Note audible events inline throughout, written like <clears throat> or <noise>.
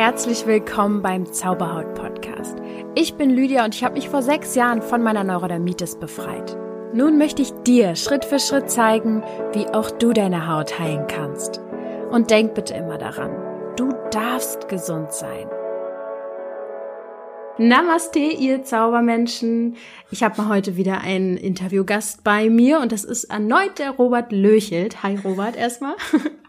Herzlich willkommen beim Zauberhaut Podcast. Ich bin Lydia und ich habe mich vor sechs Jahren von meiner Neurodermitis befreit. Nun möchte ich dir Schritt für Schritt zeigen, wie auch du deine Haut heilen kannst. Und denk bitte immer daran, du darfst gesund sein. Namaste, ihr Zaubermenschen. Ich habe mal heute wieder einen Interviewgast bei mir und das ist erneut der Robert Löchelt. Hi Robert erstmal.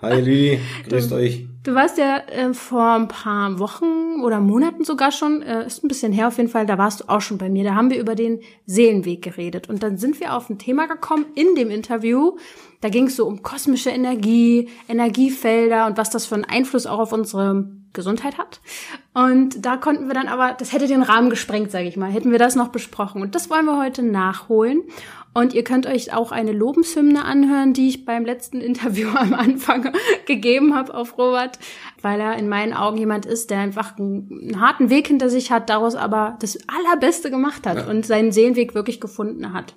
Hi Lili, <laughs> grüßt du, euch. Du warst ja äh, vor ein paar Wochen oder Monaten sogar schon, äh, ist ein bisschen her auf jeden Fall, da warst du auch schon bei mir. Da haben wir über den Seelenweg geredet und dann sind wir auf ein Thema gekommen in dem Interview. Da ging es so um kosmische Energie, Energiefelder und was das für einen Einfluss auch auf unsere Gesundheit hat. Und da konnten wir dann aber, das hätte den Rahmen gesprengt, sage ich mal, hätten wir das noch besprochen. Und das wollen wir heute nachholen. Und ihr könnt euch auch eine Lobeshymne anhören, die ich beim letzten Interview <laughs> am Anfang <laughs> gegeben habe auf Robert, weil er in meinen Augen jemand ist, der einfach einen, einen harten Weg hinter sich hat, daraus aber das Allerbeste gemacht hat ja. und seinen Seelenweg wirklich gefunden hat.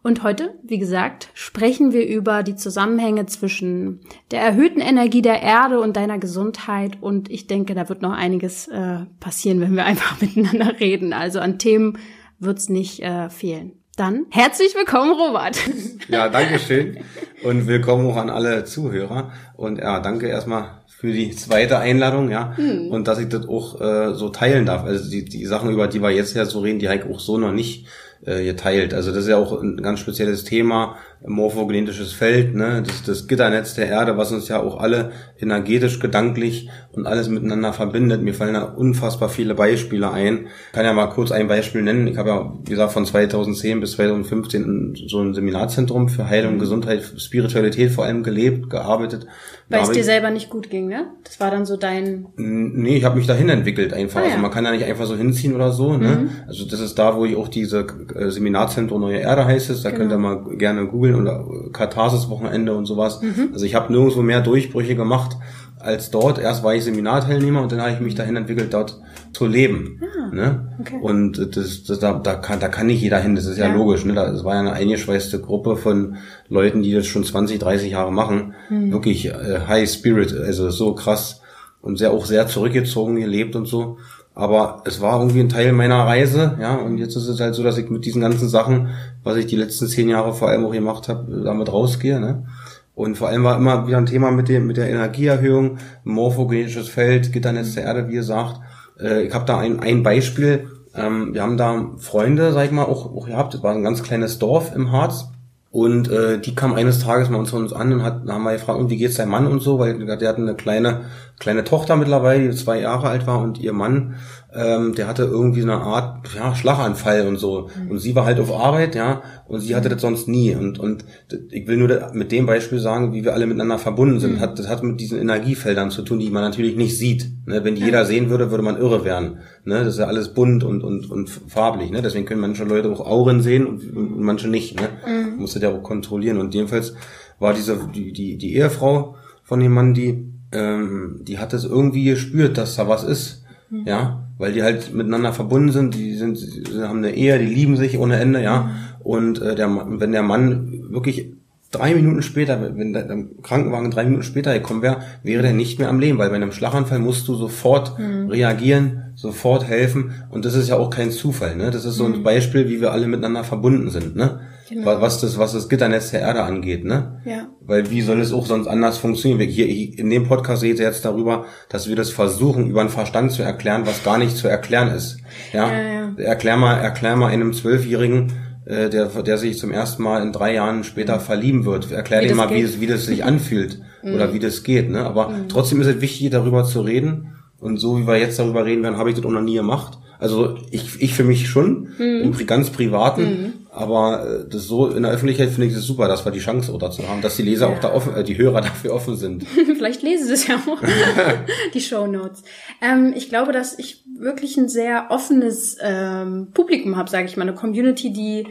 Und heute, wie gesagt, sprechen wir über die Zusammenhänge zwischen der erhöhten Energie der Erde und deiner Gesundheit. Und ich denke, da wird noch einiges äh, passieren, wenn wir <laughs> einfach miteinander reden. Also an Themen wird's nicht äh, fehlen. Dann herzlich willkommen, Robert. <laughs> Ja, danke schön und willkommen auch an alle Zuhörer. Und ja, danke erstmal für die zweite Einladung, ja, hm. und dass ich das auch äh, so teilen darf. Also die, die Sachen, über die wir jetzt ja so reden, die habe ich auch so noch nicht äh, geteilt. Also das ist ja auch ein ganz spezielles Thema, morphogenetisches Feld, ne, das, das Gitternetz der Erde, was uns ja auch alle energetisch, gedanklich und alles miteinander verbindet. Mir fallen da unfassbar viele Beispiele ein. Ich kann ja mal kurz ein Beispiel nennen. Ich habe ja, wie gesagt, von 2010 bis 2015 so ein Seminarzentrum für Heilung, mhm. Gesundheit, Spiritualität vor allem gelebt, gearbeitet. Weil es dir selber nicht gut ging, ne? Das war dann so dein... Nee, ich habe mich dahin entwickelt einfach. Ah, ja. Also man kann ja nicht einfach so hinziehen oder so, ne? Mhm. Also das ist da, wo ich auch diese äh, Seminarzentrum Neue Erde heißt es. Da genau. könnt ihr mal gerne googeln googeln oder Katharsis-Wochenende und sowas. Mhm. Also ich habe nirgendwo mehr Durchbrüche gemacht als dort. Erst war ich Seminarteilnehmer und dann habe ich mich dahin entwickelt, dort zu leben. Ah, ne? okay. Und das, das, da, da, kann, da kann nicht jeder hin, das ist ja, ja logisch. Ne? Das war ja eine eingeschweißte Gruppe von Leuten, die das schon 20, 30 Jahre machen. Mhm. Wirklich äh, High Spirit, also so krass und sehr auch sehr zurückgezogen gelebt und so. Aber es war irgendwie ein Teil meiner Reise, ja, und jetzt ist es halt so, dass ich mit diesen ganzen Sachen, was ich die letzten zehn Jahre vor allem auch gemacht habe, damit rausgehe, ne? Und vor allem war immer wieder ein Thema mit dem, mit der Energieerhöhung, morphogenetisches Feld, Gitternetz der Erde, wie gesagt. Äh, ich habe da ein, ein Beispiel. Ähm, wir haben da Freunde, sag ich mal, auch, auch gehabt. Das war ein ganz kleines Dorf im Harz. Und äh, die kam eines Tages mal zu uns an und hat, haben wir gefragt, und wie geht's deinem Mann und so, weil der hat eine kleine kleine Tochter mittlerweile, die zwei Jahre alt war und ihr Mann, ähm, der hatte irgendwie eine Art ja, Schlaganfall und so. Mhm. Und sie war halt auf Arbeit, ja, und sie hatte das sonst nie. Und, und ich will nur mit dem Beispiel sagen, wie wir alle miteinander verbunden sind. Mhm. Hat, das hat mit diesen Energiefeldern zu tun, die man natürlich nicht sieht. Ne? Wenn die jeder sehen würde, würde man irre werden. Ne? Das ist ja alles bunt und, und, und farblich. Ne? Deswegen können manche Leute auch Auren sehen und, und manche nicht. Ne? Mhm. Man muss das ja auch kontrollieren. Und jedenfalls war diese die, die, die Ehefrau von dem Mann, die ähm, die hat es irgendwie gespürt, dass da was ist. Mhm. Ja, weil die halt miteinander verbunden sind, die sind, die haben eine Ehe, die lieben sich ohne Ende, ja. Und äh, der, wenn der Mann wirklich drei Minuten später, wenn der, der Krankenwagen drei Minuten später gekommen wäre, wäre der nicht mehr am Leben, weil bei einem Schlaganfall musst du sofort mhm. reagieren, sofort helfen und das ist ja auch kein Zufall, ne? Das ist so ein mhm. Beispiel, wie wir alle miteinander verbunden sind, ne? Genau. Was das, was das Gitternetz der Erde angeht, ne? Ja. Weil wie soll es auch sonst anders funktionieren? Hier, in dem Podcast redet jetzt darüber, dass wir das versuchen, über den Verstand zu erklären, was gar nicht zu erklären ist. Ja. ja, ja. Erklär mal, erklär mal einem Zwölfjährigen, äh, der, der sich zum ersten Mal in drei Jahren später mhm. verlieben wird. Erklär dem mal, wie es, wie das sich <laughs> anfühlt mhm. oder wie das geht. Ne? Aber mhm. trotzdem ist es wichtig, darüber zu reden. Und so wie wir jetzt darüber reden werden, habe ich das auch noch nie gemacht. Also ich, ich für mich schon, mhm. im ganz privaten, mhm. Aber äh, das so in der Öffentlichkeit finde ich es super, dass wir die Chance auch dazu haben, dass die Leser ja. auch da offen, äh, die Hörer <laughs> dafür offen sind. <laughs> Vielleicht lesen sie es ja auch, <laughs> die Show Notes. Ähm, ich glaube, dass ich wirklich ein sehr offenes ähm, Publikum habe, sage ich mal, eine Community, die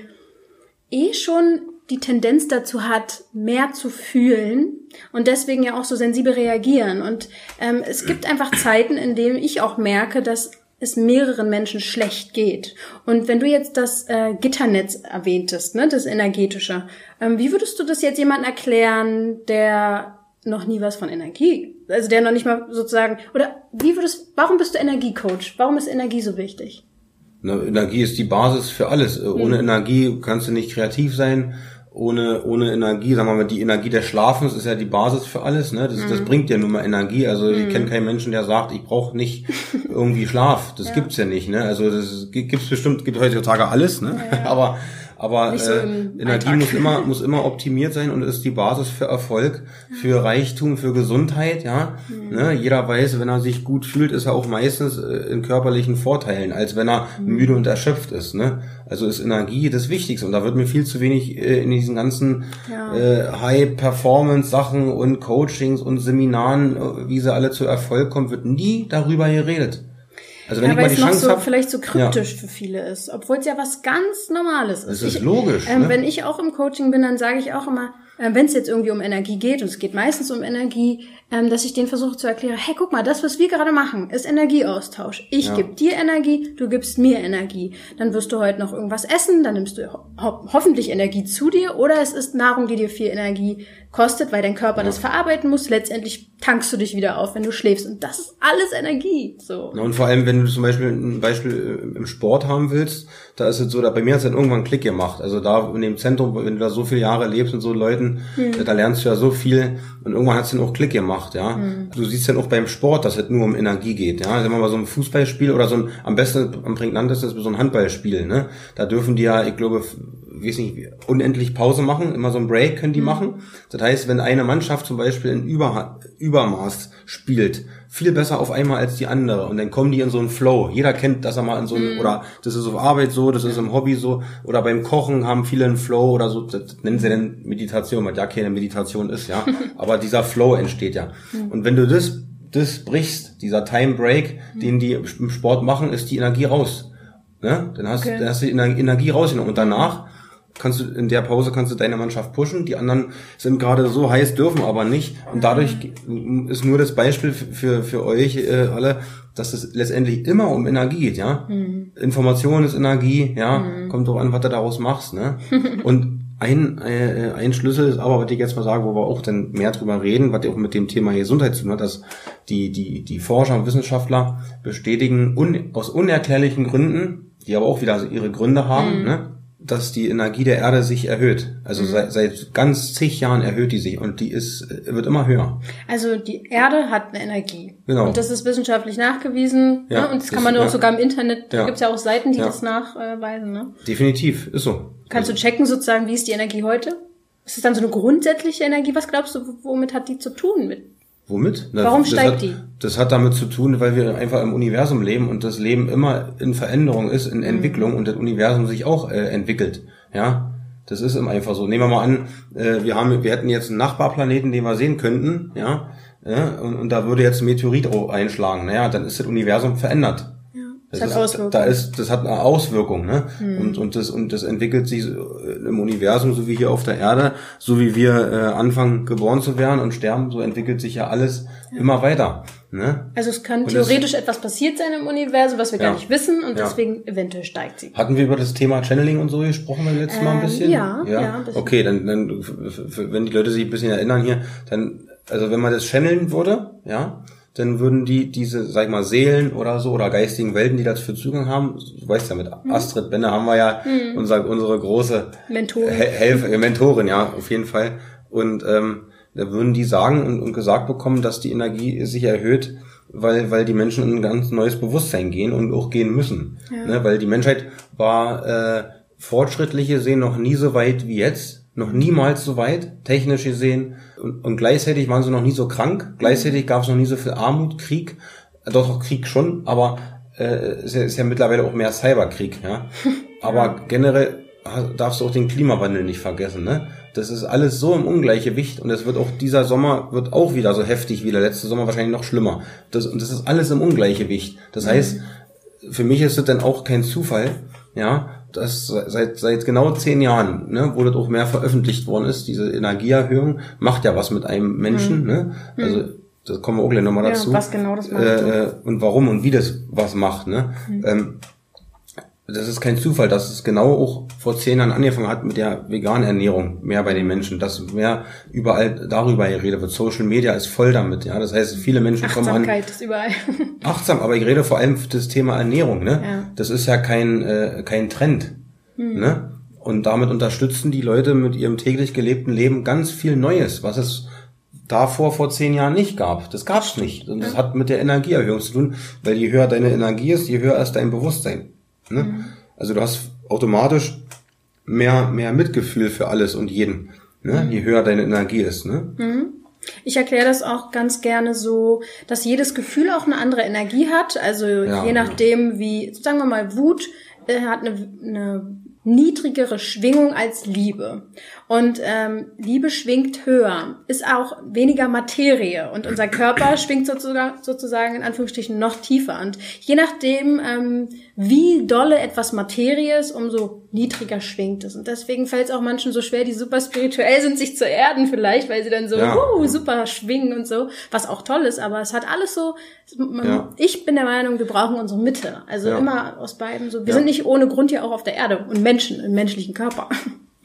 eh schon die Tendenz dazu hat, mehr zu fühlen und deswegen ja auch so sensibel reagieren. Und ähm, es gibt einfach Zeiten, in denen ich auch merke, dass es mehreren Menschen schlecht geht. Und wenn du jetzt das äh, Gitternetz erwähntest, ne, das energetische, ähm, wie würdest du das jetzt jemandem erklären, der noch nie was von Energie, also der noch nicht mal sozusagen, oder wie würdest, warum bist du Energiecoach? Warum ist Energie so wichtig? Na, Energie ist die Basis für alles. Mhm. Ohne Energie kannst du nicht kreativ sein. Ohne, ohne Energie, sagen wir mal, die Energie des Schlafens ist ja die Basis für alles, ne? Das, mhm. das bringt ja nun mal Energie. Also mhm. ich kenne keinen Menschen, der sagt, ich brauche nicht <laughs> irgendwie Schlaf. Das ja. gibt's ja nicht, ne? Also das gibt's bestimmt, gibt heutzutage alles, ne? Ja. <laughs> Aber aber so äh, Energie muss immer, muss immer optimiert sein und ist die Basis für Erfolg, für Reichtum, für Gesundheit. Ja, mhm. ne? Jeder weiß, wenn er sich gut fühlt, ist er auch meistens äh, in körperlichen Vorteilen, als wenn er mhm. müde und erschöpft ist. Ne? Also ist Energie das Wichtigste. Und da wird mir viel zu wenig äh, in diesen ganzen ja. äh, High-Performance-Sachen und Coachings und Seminaren, äh, wie sie alle zu Erfolg kommen, wird nie darüber geredet. Also wenn ja, ich mal die Chance so, hab, vielleicht so kryptisch ja. für viele ist, obwohl es ja was ganz Normales ist. Es ist ich, logisch. Ähm, ne? Wenn ich auch im Coaching bin, dann sage ich auch immer, äh, wenn es jetzt irgendwie um Energie geht, und es geht meistens um Energie, ähm, dass ich denen versuche zu erklären, hey, guck mal, das, was wir gerade machen, ist Energieaustausch. Ich ja. gebe dir Energie, du gibst mir Energie. Dann wirst du heute noch irgendwas essen, dann nimmst du ho hoffentlich Energie zu dir, oder es ist Nahrung, die dir viel Energie kostet, weil dein Körper ja. das verarbeiten muss. Letztendlich tankst du dich wieder auf, wenn du schläfst. Und das ist alles Energie. So. Ja, und vor allem, wenn du zum Beispiel ein Beispiel äh, im Sport haben willst, da ist es so, da bei mir hat es dann irgendwann einen Klick gemacht. Also da in dem Zentrum, wenn du da so viele Jahre lebst und so Leuten, hm. da lernst du ja so viel und irgendwann hat es dann auch Klick gemacht, ja. Hm. Du siehst dann auch beim Sport, dass es nur um Energie geht, ja. Sagen wir mal so ein Fußballspiel oder so ein, am besten, am prägnantesten ist so ein Handballspiel, ne. Da dürfen die ja, ich glaube, weiß nicht, unendlich Pause machen, immer so ein Break können die mhm. machen. Das heißt, wenn eine Mannschaft zum Beispiel in Über, Übermaß spielt, viel besser auf einmal als die andere und dann kommen die in so einen Flow. Jeder kennt, dass er mal in so einen, mhm. oder das ist auf Arbeit so, das ist im Hobby so, oder beim Kochen haben viele einen Flow oder so, das nennen sie dann Meditation, weil ja keine Meditation ist, ja. <laughs> Aber dieser Flow entsteht ja. Mhm. Und wenn du das, das brichst, dieser Time Break, mhm. den die im Sport machen, ist die Energie raus. Ne? Dann hast, okay. dann hast du die Energie rausgenommen und danach kannst du in der Pause kannst du deine Mannschaft pushen. Die anderen sind gerade so heiß, dürfen aber nicht. Und dadurch ist nur das Beispiel für, für euch äh, alle, dass es letztendlich immer um Energie geht, ja. Mhm. Information ist Energie, ja. Mhm. Kommt drauf an, was du daraus machst, ne? <laughs> Und ein, äh, ein Schlüssel ist aber, was ich jetzt mal sage, wo wir auch dann mehr drüber reden, was auch mit dem Thema Gesundheit zu tun hat, dass die, die, die Forscher und Wissenschaftler bestätigen, un, aus unerklärlichen Gründen, die aber auch wieder ihre Gründe haben, mhm. ne? Dass die Energie der Erde sich erhöht. Also mhm. seit, seit ganz zig Jahren erhöht die sich und die ist, wird immer höher. Also die Erde hat eine Energie. Genau. Und das ist wissenschaftlich nachgewiesen. Ja, ne? Und das kann man ist, auch ja. sogar im Internet, da ja. gibt's ja auch Seiten, die ja. das nachweisen. Ne? Definitiv, ist so. Kannst also. du checken sozusagen, wie ist die Energie heute? Ist es dann so eine grundsätzliche Energie? Was glaubst du, womit hat die zu tun mit Womit? Warum das steigt hat, die? Das hat damit zu tun, weil wir einfach im Universum leben und das Leben immer in Veränderung ist, in mhm. Entwicklung und das Universum sich auch äh, entwickelt. Ja, das ist immer einfach so. Nehmen wir mal an, äh, wir haben, wir hätten jetzt einen Nachbarplaneten, den wir sehen könnten, ja, ja und, und da würde jetzt ein Meteorit einschlagen. Naja, dann ist das Universum verändert. Das, das hat Auswirkungen. Da ist, das hat eine Auswirkung, ne? Hm. Und, und, das, und das entwickelt sich im Universum, so wie hier auf der Erde, so wie wir äh, anfangen geboren zu werden und sterben, so entwickelt sich ja alles ja. immer weiter. Ne? Also es kann und theoretisch das, etwas passiert sein im Universum, was wir ja. gar nicht wissen und ja. deswegen eventuell steigt sie. Hatten wir über das Thema Channeling und so gesprochen beim letzten ähm, Mal ein ähm, bisschen? Ja, ja. ja okay, dann, dann wenn die Leute sich ein bisschen erinnern hier, dann also wenn man das channeln würde, ja, dann würden die diese, sag ich mal, Seelen oder so oder geistigen Welten, die dafür Zugang haben, du weißt ja, mit mhm. Astrid Benne haben wir ja mhm. unser, unsere große Mentorin. Helfer, äh, Mentorin, ja, auf jeden Fall. Und ähm, da würden die sagen und, und gesagt bekommen, dass die Energie sich erhöht, weil, weil die Menschen in ein ganz neues Bewusstsein gehen und auch gehen müssen. Ja. Ne, weil die Menschheit war äh, fortschrittliche sehen noch nie so weit wie jetzt noch niemals so weit, technisch gesehen. Und, und gleichzeitig waren sie noch nie so krank. Gleichzeitig gab es noch nie so viel Armut, Krieg. Äh, doch, doch Krieg schon, aber äh, ist, ja, ist ja mittlerweile auch mehr Cyberkrieg. Ja? <laughs> Aber generell darfst du auch den Klimawandel nicht vergessen. Ne? Das ist alles so im Ungleichgewicht und es wird auch dieser Sommer wird auch wieder so heftig wie der letzte Sommer, wahrscheinlich noch schlimmer. Das, und das ist alles im Ungleichgewicht. Das mhm. heißt, für mich ist es dann auch kein Zufall, ja, das seit, seit genau zehn Jahren, ne, wo das auch mehr veröffentlicht worden ist, diese Energieerhöhung macht ja was mit einem Menschen, mhm. ne? Also das kommen wir auch gleich nochmal dazu. Ja, was genau das macht. Äh, äh, und warum und wie das was macht, ne? Mhm. Ähm, das ist kein Zufall, dass es genau auch vor zehn Jahren angefangen hat mit der veganen Ernährung mehr bei den Menschen, dass mehr überall darüber geredet wird. Social Media ist voll damit, ja. Das heißt, viele Menschen kommen an. ist überall. <laughs> achtsam, aber ich rede vor allem für das Thema Ernährung, ne? Ja. Das ist ja kein, äh, kein Trend, hm. ne? Und damit unterstützen die Leute mit ihrem täglich gelebten Leben ganz viel Neues, was es davor vor zehn Jahren nicht gab. Das gab's nicht. Und das ja. hat mit der Energieerhöhung zu tun, weil je höher deine Energie ist, je höher ist dein Bewusstsein. Ne? Mhm. Also du hast automatisch mehr, mehr Mitgefühl für alles und jeden, ne? Mhm. je höher deine Energie ist. Ne? Mhm. Ich erkläre das auch ganz gerne so, dass jedes Gefühl auch eine andere Energie hat. Also ja, je nachdem, wie, sagen wir mal, Wut äh, hat eine, eine niedrigere Schwingung als Liebe. Und ähm, Liebe schwingt höher, ist auch weniger Materie und unser Körper <clears throat> schwingt sozusagen, sozusagen in Anführungsstrichen noch tiefer. Und je nachdem, ähm, wie dolle etwas Materie ist, umso niedriger schwingt es. Und deswegen fällt es auch manchen so schwer, die super spirituell sind, sich zu erden vielleicht, weil sie dann so ja. uh, super schwingen und so, was auch toll ist. Aber es hat alles so, man, ja. ich bin der Meinung, wir brauchen unsere Mitte. Also ja. immer aus beiden so. Wir sind nicht ohne Grund ja auch auf der Erde und Menschen, im menschlichen Körper.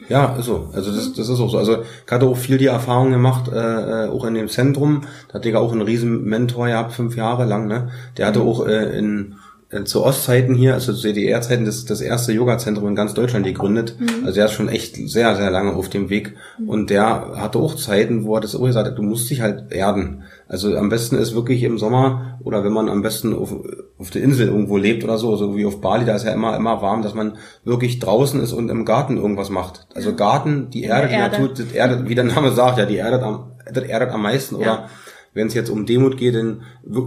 Ja, ist so. Also das, das ist auch so. Also ich hatte auch viel die Erfahrung gemacht, äh, äh auch in dem Zentrum. Da hatte ich auch einen riesen Mentor gehabt, fünf Jahre lang. Ne? Der hatte mhm. auch äh, in äh, zu Ostzeiten hier, also zu DDR-Zeiten, das, das erste Yoga-Zentrum in ganz Deutschland gegründet. Mhm. Also er ist schon echt sehr, sehr lange auf dem Weg. Mhm. Und der hatte auch Zeiten, wo er das auch gesagt hat, du musst dich halt erden. Also am besten ist wirklich im Sommer oder wenn man am besten auf, auf der Insel irgendwo lebt oder so, so wie auf Bali, da ist ja immer, immer warm, dass man wirklich draußen ist und im Garten irgendwas macht. Also Garten, die Erde, die Erde. Natur, das erdet, wie der Name sagt, ja, die erdet am, das erdet am meisten ja. oder wenn es jetzt um Demut geht, dann,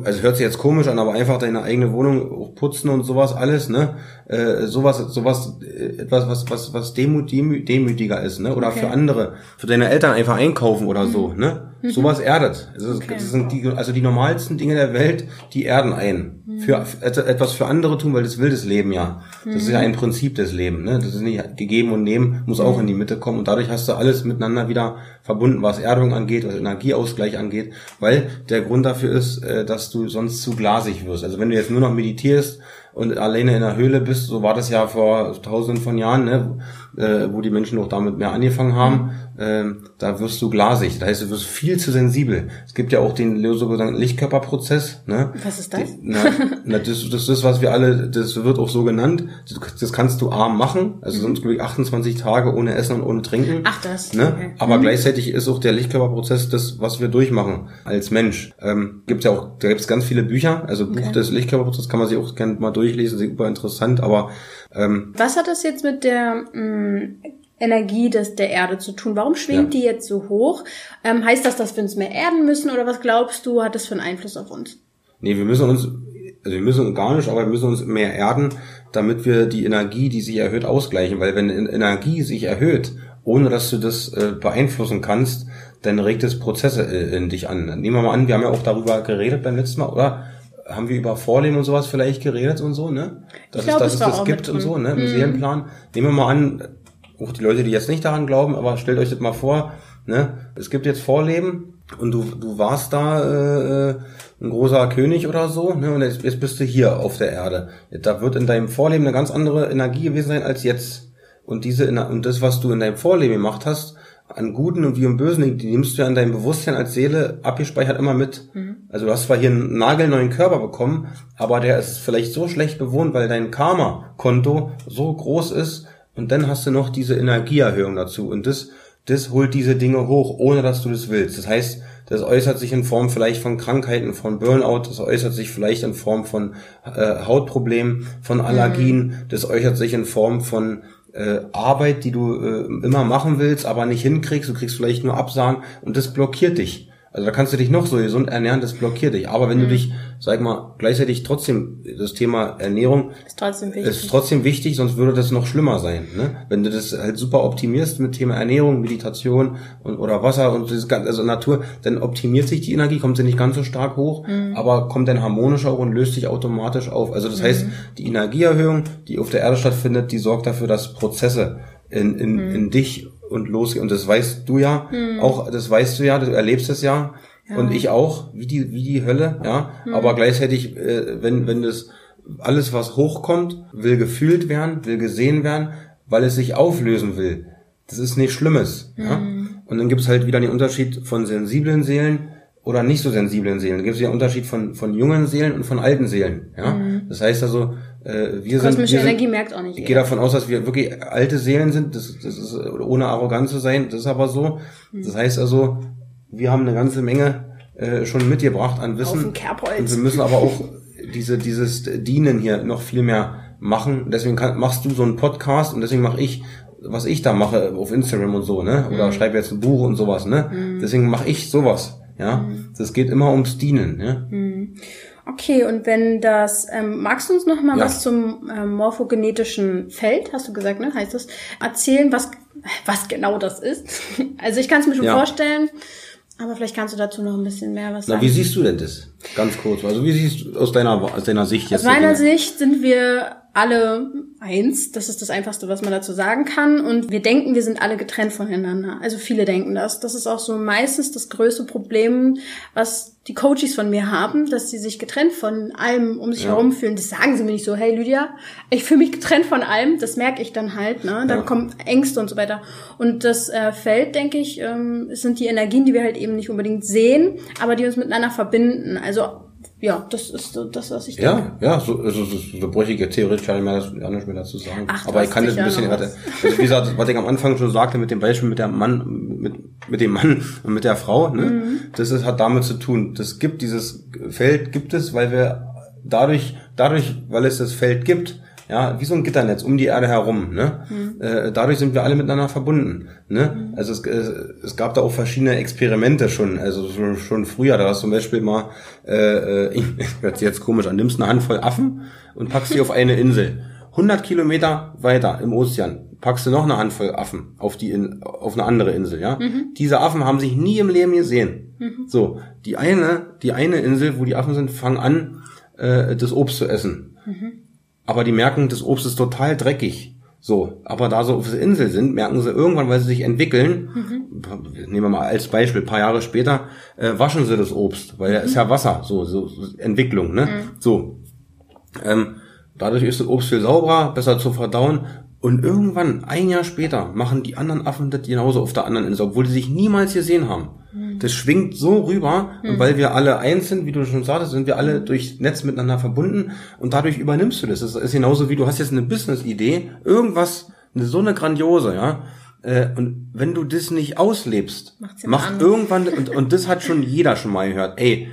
also hört sich jetzt komisch an, aber einfach deine eigene Wohnung putzen und sowas alles, ne? Äh, sowas, sowas, äh, etwas, was, was, was Demut, demü, demütiger ist, ne? Oder okay. für andere, für deine Eltern einfach einkaufen oder mhm. so, ne? Mhm. Sowas erdet. Also, okay. Das sind die, also die normalsten Dinge der Welt, die erden ein. Mhm. Für etwas für andere tun, weil das will das Leben ja. Das ist ja mhm. ein Prinzip des Lebens, ne? Das ist nicht gegeben und nehmen, muss auch mhm. in die Mitte kommen und dadurch hast du alles miteinander wieder verbunden, was Erdung angeht, was Energieausgleich angeht, weil der Grund dafür ist, äh, dass du sonst zu glasig wirst. Also wenn du jetzt nur noch meditierst und alleine in der Höhle bist, so war das ja vor tausenden von Jahren, ne? Äh, wo die Menschen auch damit mehr angefangen haben, äh, da wirst du glasig. Das heißt, du wirst viel zu sensibel. Es gibt ja auch den sogenannten Lichtkörperprozess. Ne? Was ist das? Na, na, das, das ist, was wir alle, das wird auch so genannt. Das kannst du arm machen. Also sonst glaube ich 28 Tage ohne Essen und ohne Trinken. Ach das. Ne? Okay. Aber mhm. gleichzeitig ist auch der Lichtkörperprozess das, was wir durchmachen als Mensch. Ähm, gibt ja auch, da gibt es ganz viele Bücher. Also Buch okay. des Lichtkörperprozesses kann man sich auch gerne mal durchlesen, super interessant. Aber ähm, Was hat das jetzt mit der mh, mm, Energie des, der Erde zu tun? Warum schwingt ja. die jetzt so hoch? Ähm, heißt das, dass wir uns mehr erden müssen oder was glaubst du, hat das für einen Einfluss auf uns? Nee, wir müssen uns, also wir müssen gar nicht, aber wir müssen uns mehr erden, damit wir die Energie, die sich erhöht, ausgleichen. Weil wenn Energie sich erhöht, ohne dass du das äh, beeinflussen kannst, dann regt es Prozesse äh, in dich an. Nehmen wir mal an, wir haben ja auch darüber geredet beim letzten Mal, oder? Haben wir über Vorleben und sowas vielleicht geredet und so, ne? Dass ich glaub, es, dass es das gibt und so, ne? Im mhm. Seelenplan. Nehmen wir mal an, auch die Leute, die jetzt nicht daran glauben, aber stellt euch das mal vor, ne? Es gibt jetzt Vorleben und du, du warst da äh, ein großer König oder so, ne? Und jetzt, jetzt bist du hier auf der Erde. Da wird in deinem Vorleben eine ganz andere Energie gewesen sein als jetzt. Und diese und das, was du in deinem Vorleben gemacht hast, an Guten und wie im Bösen, die nimmst du ja an deinem Bewusstsein als Seele abgespeichert immer mit. Mhm. Also du hast zwar hier einen nagelneuen Körper bekommen, aber der ist vielleicht so schlecht bewohnt, weil dein Karma-Konto so groß ist und dann hast du noch diese Energieerhöhung dazu und das, das holt diese Dinge hoch, ohne dass du das willst. Das heißt, das äußert sich in Form vielleicht von Krankheiten, von Burnout, das äußert sich vielleicht in Form von äh, Hautproblemen, von Allergien, mhm. das äußert sich in Form von äh, Arbeit, die du äh, immer machen willst, aber nicht hinkriegst, du kriegst vielleicht nur Absagen und das blockiert dich. Also da kannst du dich noch so gesund ernähren, das blockiert dich. Aber wenn mhm. du dich, sag mal, gleichzeitig trotzdem das Thema Ernährung ist trotzdem wichtig, ist trotzdem wichtig sonst würde das noch schlimmer sein. Ne? Wenn du das halt super optimierst mit Thema Ernährung, Meditation und, oder Wasser und das ganze, also Natur, dann optimiert sich die Energie, kommt sie nicht ganz so stark hoch, mhm. aber kommt dann harmonischer auch und löst sich automatisch auf. Also das mhm. heißt, die Energieerhöhung, die auf der Erde stattfindet, die sorgt dafür, dass Prozesse in, in, mhm. in dich und losgeht. Und das weißt du ja, mhm. auch das weißt du ja, du erlebst es ja. ja. Und ich auch, wie die, wie die Hölle, ja. Mhm. Aber gleichzeitig, äh, wenn, wenn das alles, was hochkommt, will gefühlt werden, will gesehen werden, weil es sich auflösen will. Das ist nichts Schlimmes. Mhm. Ja? Und dann gibt es halt wieder den Unterschied von sensiblen Seelen oder nicht so sensiblen Seelen. Da gibt es ja einen Unterschied von, von jungen Seelen und von alten Seelen. Ja? Mhm. Das heißt also, äh, wir sind. Kosmische Energie sind, merkt auch nicht. Ich gehe davon aus, dass wir wirklich alte Seelen sind. Das, das ist ohne arrogant zu sein. Das ist aber so. Mhm. Das heißt also, wir haben eine ganze Menge äh, schon mitgebracht an Wissen. Und wir müssen aber auch diese dieses Dienen hier noch viel mehr machen. Deswegen kann, machst du so einen Podcast und deswegen mache ich was ich da mache auf Instagram und so, ne? Oder mhm. schreibe jetzt ein Buch und sowas, ne? Mhm. Deswegen mache ich sowas. Ja, mhm. das geht immer ums Dienen. Mhm. Okay, und wenn das, ähm, magst du uns noch mal ja. was zum ähm, morphogenetischen Feld, hast du gesagt, ne, heißt das, erzählen, was, was genau das ist? <laughs> Also ich kann es mir schon ja. vorstellen, aber vielleicht kannst du dazu noch ein bisschen mehr was sagen. Na, wie siehst du denn das? Ganz kurz. Also wie siehst du aus deiner, aus deiner Sicht jetzt? Aus meiner Sicht sind wir alle eins. Das ist das Einfachste, was man dazu sagen kann. Und wir denken, wir sind alle getrennt voneinander. Also viele denken das. Das ist auch so meistens das größte Problem, was die Coaches von mir haben, dass sie sich getrennt von allem um sich ja. herum fühlen. Das sagen sie mir nicht so, hey Lydia, ich fühle mich getrennt von allem. Das merke ich dann halt. Ne? Dann ja. kommen Ängste und so weiter. Und das äh, Feld, denke ich, ähm, sind die Energien, die wir halt eben nicht unbedingt sehen, aber die uns miteinander verbinden. Also ja, das ist so das, was ich denke. Ja, ja, so, also, so, so bräuchte ich theoretisch gar nicht mehr, gar nicht mehr dazu sagen. Ach, Aber ich kann das ein bisschen, warte, also wie gesagt, was ich am Anfang schon sagte mit dem Beispiel mit der Mann, mit, mit dem Mann und mit der Frau, ne, mhm. das ist, hat damit zu tun. Das gibt, dieses Feld gibt es, weil wir dadurch, dadurch, weil es das Feld gibt, ja, wie so ein Gitternetz um die Erde herum. Ne? Mhm. Äh, dadurch sind wir alle miteinander verbunden. Ne? Mhm. Also es, äh, es gab da auch verschiedene Experimente schon, also schon, schon früher. Da hast du zum Beispiel mal, äh, <laughs> ich hört jetzt komisch an, nimmst eine Handvoll Affen und packst sie auf eine Insel. 100 Kilometer weiter im Ozean packst du noch eine Handvoll Affen auf die in, auf eine andere Insel, ja? Mhm. Diese Affen haben sich nie im Leben gesehen. Mhm. So, die eine, die eine Insel, wo die Affen sind, fangen an, äh, das Obst zu essen. Mhm aber die merken, das Obst ist total dreckig. So, aber da sie auf der Insel sind, merken sie irgendwann, weil sie sich entwickeln, mhm. nehmen wir mal als Beispiel, paar Jahre später, äh, waschen sie das Obst, weil da mhm. ist ja Wasser, so, so, so Entwicklung, ne? Mhm. So. Ähm, dadurch ist das Obst viel sauberer, besser zu verdauen. Und irgendwann, ein Jahr später, machen die anderen Affen das genauso auf der anderen Insel, obwohl die sich niemals gesehen haben. Mhm. Das schwingt so rüber, mhm. weil wir alle eins sind, wie du schon sagtest, sind wir alle durch Netz miteinander verbunden und dadurch übernimmst du das. Das ist genauso wie du hast jetzt eine Business-Idee, irgendwas, so eine grandiose, ja. Äh, und wenn du das nicht auslebst, macht irgendwann, und, und das hat schon <laughs> jeder schon mal gehört, ey,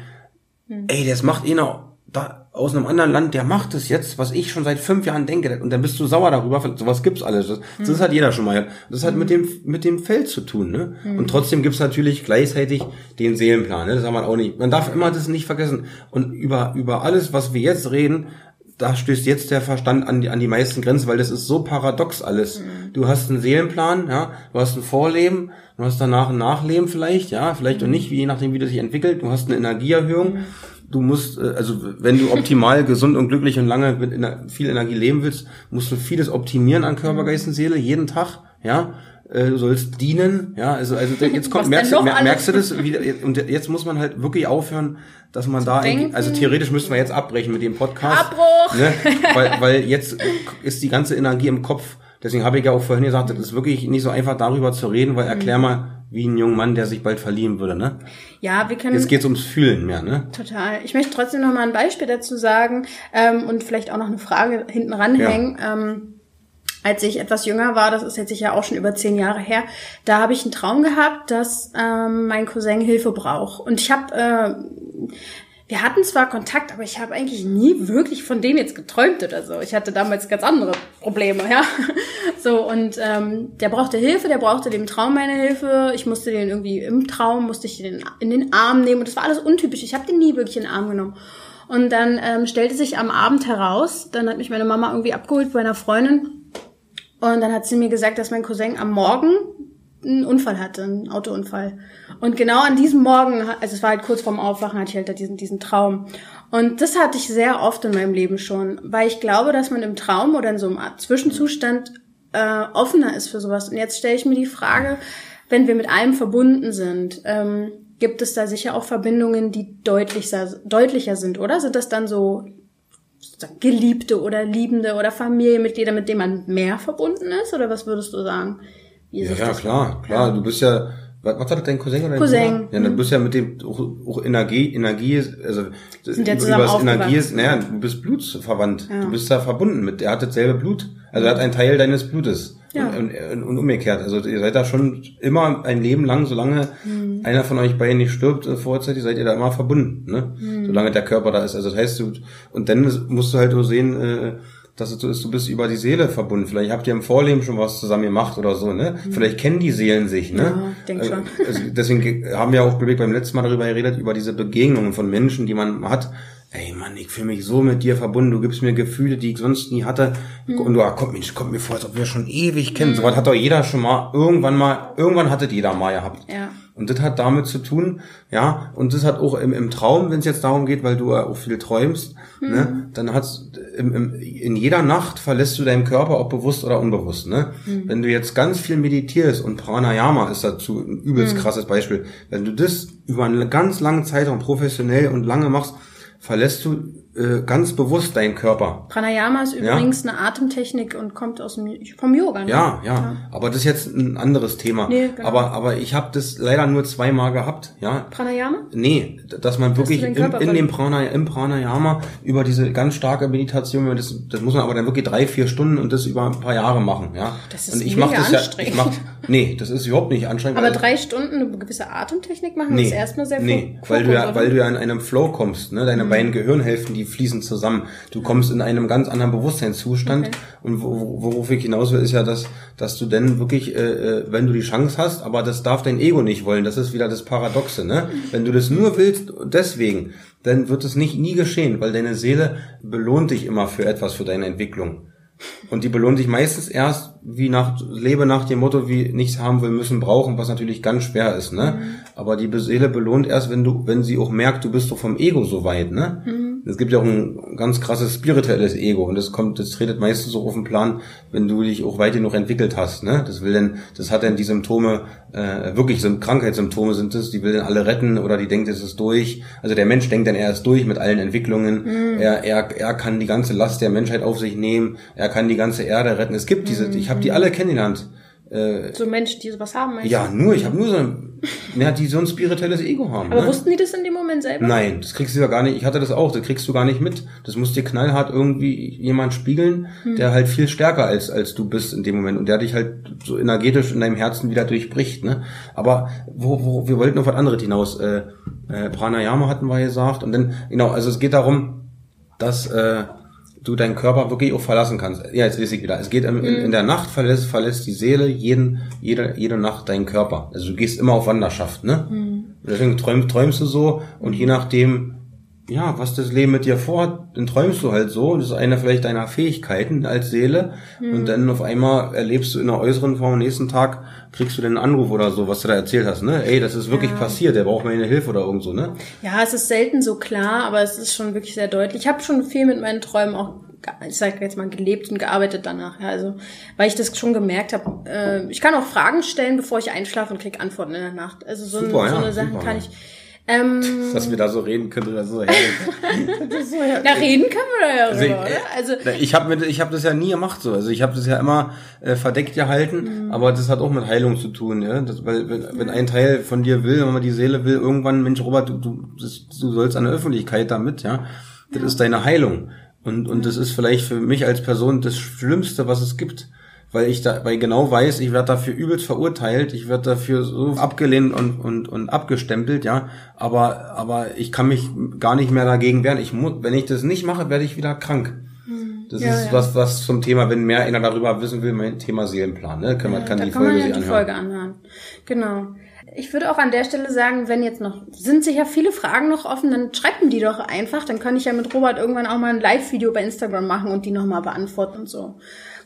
mhm. ey, das macht einer da aus einem anderen Land, der macht es jetzt, was ich schon seit fünf Jahren denke, und dann bist du sauer darüber, sowas gibt's alles. Das, mhm. das hat jeder schon mal. Das hat mhm. mit dem mit dem Feld zu tun, ne? Mhm. Und trotzdem gibt's natürlich gleichzeitig den Seelenplan, ne? Das haben wir auch nicht. Man darf immer das nicht vergessen. Und über über alles, was wir jetzt reden, da stößt jetzt der Verstand an die, an die meisten Grenzen, weil das ist so paradox alles. Mhm. Du hast einen Seelenplan, ja, du hast ein Vorleben, du hast danach ein Nachleben vielleicht, ja, vielleicht mhm. und nicht, je nachdem, wie das sich entwickelt. Du hast eine Energieerhöhung. Mhm du musst, äh, also wenn du optimal, <laughs> gesund und glücklich und lange mit viel Energie leben willst, musst du vieles optimieren an Körper, Geist und Seele, jeden Tag, ja. Äh, du sollst dienen, ja, also, also jetzt <laughs> kommt, merkst, merkst du das wieder, und jetzt muss man halt wirklich aufhören, dass man da, also theoretisch müssten wir jetzt abbrechen mit dem Podcast. Abbruch! Ne, <laughs> weil, weil jetzt ist die ganze Energie im Kopf. Deswegen habe ich ja auch vorhin gesagt, es ist wirklich nicht so einfach darüber zu reden, weil erklär mhm. mal, wie ein junger Mann, der sich bald verlieben würde, ne? Ja, wir können. Jetzt geht's ums Fühlen mehr, ne? Total. Ich möchte trotzdem noch mal ein Beispiel dazu sagen ähm, und vielleicht auch noch eine Frage hinten ranhängen. Ja. Ähm, als ich etwas jünger war, das ist jetzt sicher auch schon über zehn Jahre her, da habe ich einen Traum gehabt, dass ähm, mein Cousin Hilfe braucht. Und ich habe äh, wir hatten zwar Kontakt, aber ich habe eigentlich nie wirklich von dem jetzt geträumt oder so. Ich hatte damals ganz andere Probleme, ja. <laughs> So, und ähm, der brauchte Hilfe, der brauchte dem Traum meine Hilfe. Ich musste den irgendwie im Traum, musste ich den in den Arm nehmen. Und das war alles untypisch. Ich habe den nie wirklich in den Arm genommen. Und dann ähm, stellte sich am Abend heraus, dann hat mich meine Mama irgendwie abgeholt bei einer Freundin. Und dann hat sie mir gesagt, dass mein Cousin am Morgen einen Unfall hatte, einen Autounfall. Und genau an diesem Morgen, also es war halt kurz vorm Aufwachen, hatte ich halt diesen, diesen Traum. Und das hatte ich sehr oft in meinem Leben schon, weil ich glaube, dass man im Traum oder in so einem Zwischenzustand äh, offener ist für sowas. Und jetzt stelle ich mir die Frage, wenn wir mit allem verbunden sind, ähm, gibt es da sicher auch Verbindungen, die deutlicher, deutlicher sind, oder? Sind das dann so Geliebte oder Liebende oder Familienmitglieder, mit denen man mehr verbunden ist? Oder was würdest du sagen? Ja, ja klar, klar. Du bist ja, was, was hat dein Cousin oder dein Cousin? Ja, du Mhm. bist ja mit dem auch, auch Energie, Energie, also Sind ja über- zusammen übers Energie ist, naja, du bist blutsverwandt. Ja. Du bist da verbunden mit, er hat dasselbe Blut. Also er hat einen Teil deines Blutes. Ja. Und, und, und umgekehrt. Also ihr seid da schon immer ein Leben lang, solange Mhm. einer von euch beiden nicht stirbt äh, vorzeitig, seid ihr da immer verbunden, ne? Mhm. Solange der Körper da ist. Also das heißt, du, und dann musst du halt nur sehen, äh, dass es so ist, du bist über die Seele verbunden. Vielleicht habt ihr im Vorleben schon was zusammen gemacht oder so, ne? Vielleicht kennen die Seelen sich, ne? Mhm. Ja, ich denk schon. <laughs> Also deswegen haben wir auch beim letzten Mal darüber geredet, über diese Begegnungen von Menschen, die man hat. Ey Mann, ich fühle mich so mit dir verbunden, du gibst mir Gefühle, die ich sonst nie hatte. Mhm. Und du, ah, kommt, Mensch, kommt mir vor, als ob wir schon ewig kennen. So was hat doch jeder schon mal, irgendwann mal, irgendwann hattet jeder mal gehabt. Ja. Und das hat damit zu tun, ja, und das hat auch im, im Traum, wenn es jetzt darum geht, weil du auch viel träumst, ne, dann hat's im, im, in jeder Nacht verlässt du deinen Körper, ob bewusst oder unbewusst, ne. Wenn du jetzt ganz viel meditierst und Pranayama ist dazu ein übelst krasses Beispiel, wenn du das über einen ganz langen Zeitraum professionell und lange machst, verlässt du äh, ganz bewusst deinen Körper. Pranayama ist Ja. übrigens eine Atemtechnik und kommt aus dem, vom Yoga. Ne? Ja, ja, aber das ist jetzt ein anderes Thema. Nee, genau. Aber aber ich habe das leider nur zweimal gehabt, ja. Pranayama? Nee, dass man wirklich in verli- dem Prana, im Pranayama über diese ganz starke Meditation, das, das muss man aber dann wirklich drei, vier Stunden und das über ein paar Jahre machen, ja. Das ist und ich mega mach das ja, anstrengend. ich mach, <laughs> nee, das ist überhaupt nicht anstrengend. Aber drei Stunden eine gewisse Atemtechnik machen, Nee, ist erstmal sehr nee, fo- weil du ja, weil du ja in einem Flow kommst, ne? Deine beiden Gehirnhälften, die fließen zusammen. Du kommst in einem ganz anderen Bewusstseinszustand. Okay. Und wo- wo- worauf ich hinaus will, ist ja, dass, dass du dann wirklich, äh, äh, wenn du die Chance hast, aber das darf dein Ego nicht wollen. Das ist wieder das Paradoxe, ne? Wenn du das nur willst, deswegen, dann wird es nicht nie geschehen, weil deine Seele belohnt dich immer für etwas, für deine Entwicklung. Und die belohnt dich meistens erst, wie nach, lebe nach dem Motto, wie nichts haben will, müssen, brauchen, was natürlich ganz schwer ist, ne? Aber die Seele belohnt erst, wenn du, wenn sie auch merkt, du bist doch vom Ego so weit, ne? Es gibt ja auch ein ganz krasses spirituelles Ego und das kommt, das tretet meistens so auf den Plan, wenn du dich auch weit genug entwickelt hast, ne? Das will denn, das hat dann die Symptome, äh, wirklich so Krankheitssymptome sind es, die will dann alle retten oder die denkt, es ist durch. Also der Mensch denkt dann, er ist durch mit allen Entwicklungen. Er, er, er kann die ganze Last der Menschheit auf sich nehmen. Er kann die ganze Erde retten. Es gibt diese, ich habe die alle kennengelernt. So Menschen, die sowas haben, meinst Ja, nur, ich habe nur so ein, ja, die so ein spirituelles Ego haben. Aber ne? wussten die das in dem Moment selber? Nein, das kriegst du ja gar nicht. Ich hatte das auch, das kriegst du gar nicht mit. Das muss dir knallhart irgendwie jemand spiegeln, Hm. der halt viel stärker als als du bist in dem Moment und der dich halt so energetisch in deinem Herzen wieder durchbricht. Ne? Aber wo, wo wir wollten auf was anderes hinaus. Äh, äh, Pranayama hatten wir gesagt und dann genau. Also es geht darum, dass äh, du deinen Körper wirklich auch verlassen kannst. Ja, jetzt weiß ich wieder. Es geht im, in, in der Nacht verlässt, verlässt die Seele jeden, jede, jede Nacht deinen Körper. Also du gehst immer auf Wanderschaft, ne? Und Deswegen träumst, träumst du so und je nachdem, ja, was das Leben mit dir vorhat, dann träumst du halt so. Das ist eine vielleicht deiner Fähigkeiten als Seele. Und dann auf einmal erlebst du in der äußeren Form, am nächsten Tag kriegst du einen Anruf oder so, was du da erzählt hast, ne? Ey, das ist wirklich passiert, der braucht meine Hilfe oder irgend so, ne? Ja, es ist selten so klar, aber es ist schon wirklich sehr deutlich. Ich habe schon viel mit meinen Träumen auch, ich sag jetzt mal, gelebt und gearbeitet danach. Ja, also, weil ich das schon gemerkt habe. Äh, ich kann auch Fragen stellen, bevor ich einschlafe und krieg Antworten in der Nacht. Also so, Super, ein, so ja, eine Sachen super, kann ja. ich. Ähm, Dass wir da so reden können oder so. Hey. <laughs> na, reden können wir da ja Also drüber, ich, oder? Also, ich habe ich hab das ja nie gemacht so. Also ich habe das ja immer äh, verdeckt gehalten, aber das hat auch mit Heilung zu tun, ja. Das, weil wenn, wenn ein Teil von dir will, wenn man die Seele will, irgendwann, Mensch, Robert, du, du, das, du sollst an der Öffentlichkeit damit, ja. Das ist deine Heilung. Und, und das ist vielleicht für mich als Person das Schlimmste, was es gibt. Weil ich da, weil ich genau weiß, ich werde dafür übelst verurteilt, ich werde dafür so abgelehnt und, und, und abgestempelt, ja. Aber, aber ich kann mich gar nicht mehr dagegen wehren. Ich muss, wenn ich das nicht mache, werde ich wieder krank. Das Ja, ist ja. was, was zum Thema, wenn mehr einer darüber wissen will, mein Thema Seelenplan, ne? Kann man, kann da die kann Folge man ja sich die anhören. Folge anhören. Genau. Ich würde auch an der Stelle sagen, wenn jetzt noch, sind sicher viele Fragen noch offen, dann schreibt mir die doch einfach. Dann kann ich ja mit Robert irgendwann auch mal ein Live-Video bei Instagram machen und die nochmal beantworten und so.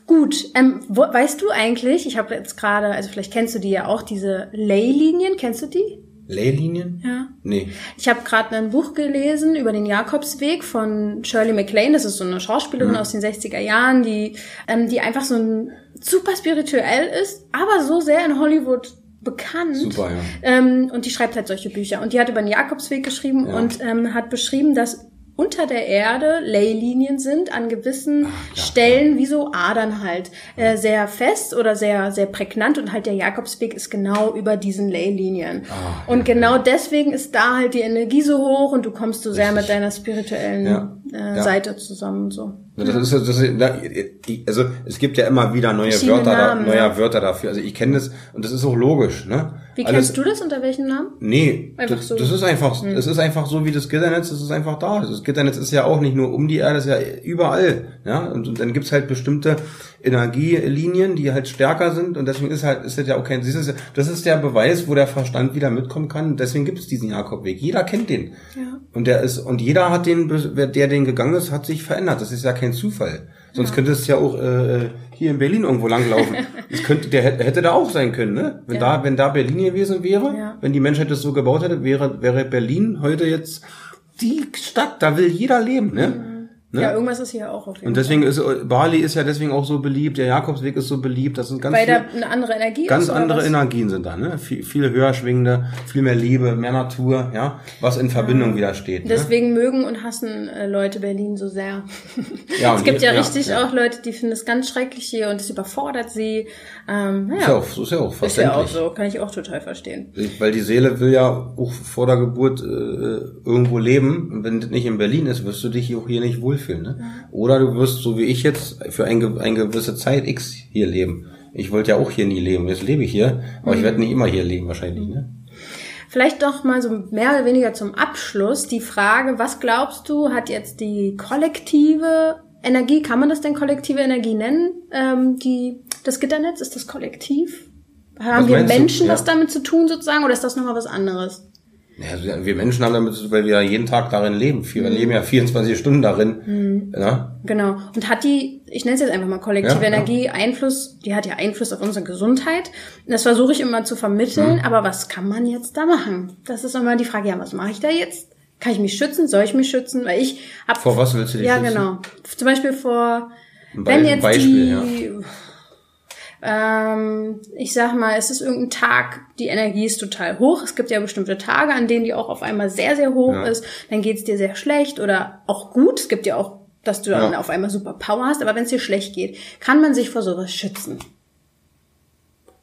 Gut, ähm, wo, weißt du eigentlich, ich habe jetzt gerade, also vielleicht kennst du die ja auch, diese Ley-Linien, kennst du die? Leylinien? Ja. Nee. Ich habe gerade ein Buch gelesen über den Jakobsweg von Shirley MacLaine. Das ist so eine Schauspielerin Mhm. aus den 60er Jahren, die, ähm, die einfach so ein super spirituell ist, aber so sehr in Hollywood bekannt. Super, ja. Ähm, und die schreibt halt solche Bücher. Und die hat über den Jakobsweg geschrieben Ja. und ähm, hat beschrieben, dass unter der Erde Leylinien sind an gewissen Ach, ja, Stellen, ja. wie so Adern halt, äh, sehr fest oder sehr, sehr prägnant und halt der Jakobsweg ist genau über diesen Leylinien. Ah, und ja, genau deswegen ist da halt die Energie so hoch und du kommst so sehr Richtig. mit deiner spirituellen äh, Seite zusammen so. Das ist, das ist, also es gibt ja immer wieder neue Wörter, Namen, da, neue Wörter dafür. Also ich kenne das und das ist auch logisch, ne? Wie kennst du das unter welchem Namen? Nee, einfach das, so. das ist einfach, hm. das ist einfach so wie das Gitternetz, das ist einfach da. Das Gitternetz ist ja auch nicht nur um die Erde, das ist ja überall, ja. Und, und dann gibt's halt bestimmte Energielinien, die halt stärker sind und deswegen ist halt, ist das ja auch kein, das ist, das ist der Beweis, wo der Verstand wieder mitkommen kann. Deswegen gibt es diesen Jakobweg. Jeder kennt den. Ja. Und der ist, und jeder hat den, der den gegangen ist, hat sich verändert. Das ist ja kein Zufall. Sonst könnte es ja auch äh, hier in Berlin irgendwo langlaufen. <laughs> das könnte, der hätte da auch sein können, ne? Wenn ja. da, wenn da Berlin gewesen wäre, ja. wenn die Menschheit das so gebaut hätte, wäre, wäre Berlin heute jetzt die Stadt, da will jeder leben, ne? Mhm. Ne? Ja, irgendwas ist hier auch auf jeden Und deswegen Fall. ist Bali ist ja deswegen auch so beliebt, der Jakobsweg ist so beliebt, das sind ganz Weil viel, da eine andere Energie ganz ist, andere Energien sind da, ne? Viel, viel höher schwingende, viel mehr Liebe, mehr Natur, ja, was in Verbindung ja. wieder steht. Ne? Deswegen mögen und hassen äh, Leute Berlin so sehr. Ja, <laughs> es gibt ja, ja richtig ja. auch Leute, die finden es ganz schrecklich hier und es überfordert sie. Ähm, ja, ist ja auch, ist ja auch Ist ja auch so, kann ich auch total verstehen. Weil die Seele will ja auch vor der Geburt äh, irgendwo leben und wenn das nicht in Berlin ist, wirst du dich auch hier nicht wohlfühlen, ne? Oder du wirst, so wie ich jetzt, für ein, eine gewisse Zeit X hier leben. Ich wollte ja auch hier nie leben. Jetzt lebe ich hier, aber mhm. ich werde nicht immer hier leben wahrscheinlich. Ne? Vielleicht doch mal so mehr oder weniger zum Abschluss die Frage, was glaubst du, hat jetzt die kollektive Energie, kann man das denn kollektive Energie nennen? Ähm, die, das Gitternetz, ist das kollektiv? Haben wir Menschen ja. was damit zu tun sozusagen oder ist das nochmal was anderes? Ja, wir Menschen haben damit, weil wir ja jeden Tag darin leben. Wir mhm. leben ja 24 Stunden darin. Mhm. Ja? Genau. Und hat die, ich nenne es jetzt einfach mal kollektive ja, Energie. Einfluss, die hat ja Einfluss auf unsere Gesundheit. Das versuche ich immer zu vermitteln. Mhm. Aber was kann man jetzt da machen? Das ist immer die Frage, ja, was mache ich da jetzt? Kann ich mich schützen? Soll ich mich schützen? Weil ich hab, Vor was willst du dich ja, schützen? Ja, genau. Zum Beispiel vor, wenn jetzt Beispiel, die, ähm, ich sag mal, es ist irgendein Tag, die Energie ist total hoch. Es gibt ja bestimmte Tage, an denen die auch auf einmal sehr, sehr hoch ja. ist. Dann geht's dir sehr schlecht oder auch gut. Es gibt ja auch, dass du dann ja. auf einmal super Power hast. Aber wenn es dir schlecht geht, kann man sich vor sowas schützen.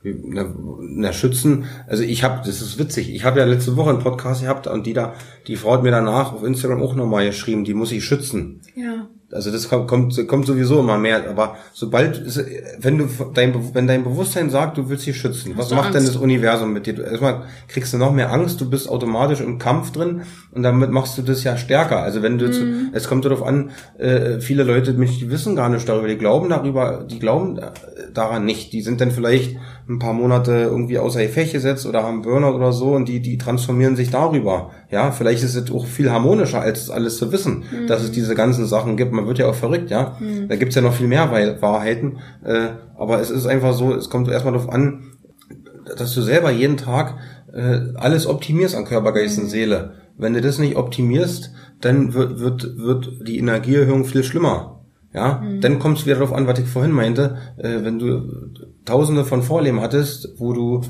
Na, na schützen, also ich habe, das ist witzig, ich habe ja letzte Woche einen Podcast gehabt und die da, die Frau hat mir danach auf Instagram auch nochmal geschrieben, die muss ich schützen. Ja. Also das kommt, kommt, kommt sowieso immer mehr. Aber sobald, wenn du dein, wenn dein Bewusstsein sagt, du willst dich schützen, was macht Angst? denn das Universum mit dir? Erstmal kriegst du noch mehr Angst, du bist automatisch im Kampf drin und damit machst du das ja stärker. Also wenn du, mhm. zu, es kommt darauf an, äh, viele Leute, die wissen gar nicht darüber, die glauben darüber, die glauben daran nicht. Die sind dann vielleicht ein paar Monate irgendwie außer Gefecht gesetzt oder haben Burnout oder so und die, die transformieren sich darüber. Ja, vielleicht ist es auch viel harmonischer, als alles zu wissen, mhm. dass es diese ganzen Sachen gibt. Man wird ja auch verrückt, ja. Mhm. Da gibt's ja noch viel mehr Wahrheiten. Äh, aber es ist einfach so, es kommt erstmal darauf an, dass du selber jeden Tag äh, alles optimierst an Körper, Geist und mhm. Seele. Wenn du das nicht optimierst, dann wird, wird, wird die Energieerhöhung viel schlimmer. Ja, mhm. dann kommt es wieder darauf an, was ich vorhin meinte, äh, wenn du tausende von Vorleben hattest, wo du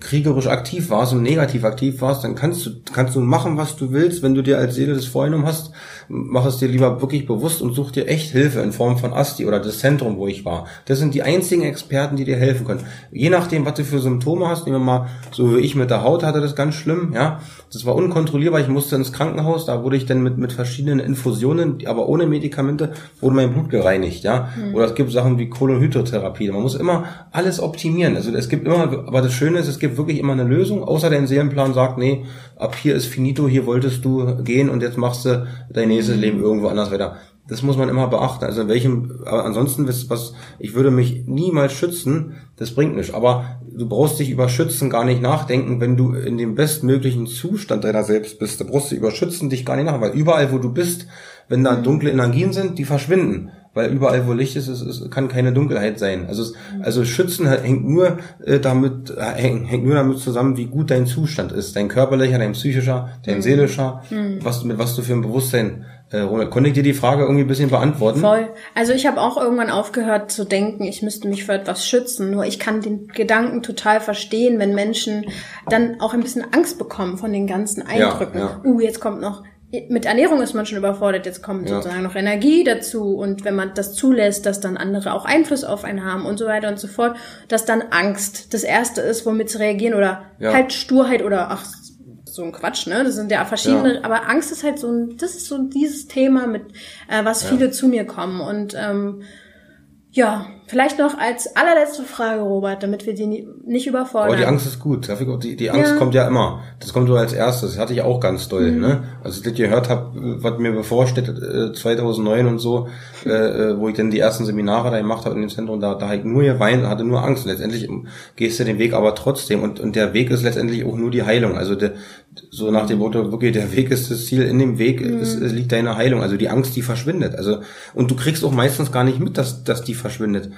kriegerisch aktiv warst und negativ aktiv warst, dann kannst du, kannst du machen, was du willst. Wenn du dir als Seele das vorgenommen hast, mach es dir lieber wirklich bewusst und such dir echt Hilfe in Form von Asti oder das Zentrum, wo ich war. Das sind die einzigen Experten, die dir helfen können. Je nachdem, was du für Symptome hast, nehmen wir mal, so wie ich mit der Haut hatte das ganz schlimm, ja. Das war unkontrollierbar. Ich musste ins Krankenhaus, da wurde ich dann mit, mit verschiedenen Infusionen, aber ohne Medikamente, wurde mein Blut gereinigt, ja. Mhm. Oder es gibt Sachen wie Kolonhydrotherapie. Man muss immer alles optimieren. Also es gibt immer, aber das Schöne ist, es gibt wirklich immer eine Lösung, außer der Seelenplan sagt, nee, ab hier ist finito, hier wolltest du gehen und jetzt machst du dein nächstes mhm. Leben irgendwo anders weiter. Das muss man immer beachten. Also in welchem, aber ansonsten was, ich würde mich niemals schützen, das bringt nichts. Aber du brauchst dich über Schützen gar nicht nachdenken, wenn du in dem bestmöglichen Zustand deiner selbst bist. Da brauchst du über Schützen dich gar nicht nach, weil überall, wo du bist, wenn da dunkle Energien sind, die verschwinden. Weil überall, wo Licht ist, es, es kann keine Dunkelheit sein. Also, es, also Schützen hängt nur äh, damit, hängt, hängt nur damit zusammen, wie gut dein Zustand ist. Dein körperlicher, dein psychischer, dein mhm. seelischer, mhm. was, mit was du für ein Bewusstsein äh, konnte ich dir die Frage irgendwie ein bisschen beantworten? Voll. Also ich habe auch irgendwann aufgehört zu denken, ich müsste mich vor etwas schützen. Nur ich kann den Gedanken total verstehen, wenn Menschen dann auch ein bisschen Angst bekommen von den ganzen Eindrücken. Ja, ja. Uh, jetzt kommt noch mit Ernährung ist man schon überfordert, jetzt kommt ja. sozusagen noch Energie dazu und wenn man das zulässt, dass dann andere auch Einfluss auf einen haben und so weiter und so fort, dass dann Angst das erste ist, womit sie reagieren oder ja. halt Sturheit oder ach so ein Quatsch, ne? Das sind ja verschiedene, ja. aber Angst ist halt so ein, das ist so dieses Thema, mit äh, was viele zu mir kommen und ähm, ja, vielleicht noch als allerletzte Frage, Robert, damit wir die nicht überfordern. Aber die Angst ist gut. Die, die Angst ja. kommt ja immer. Das kommt so als erstes. Das hatte ich auch ganz doll. Mhm. Ne? Als ich das gehört habe, was mir bevorsteht, äh, 2009 und so, äh, äh, wo ich dann die ersten Seminare da gemacht habe in dem Zentrum, da, da ich nur geweint, hatte nur Angst. Letztendlich gehst du den Weg aber trotzdem. Und, und der Weg ist letztendlich auch nur die Heilung. Also der, so nach dem Motto, wirklich, der Weg ist das Ziel. In dem Weg mhm. ist, liegt deine Heilung. Also die Angst, die verschwindet. Also, und du kriegst auch meistens gar nicht mit, dass, dass die verschwindet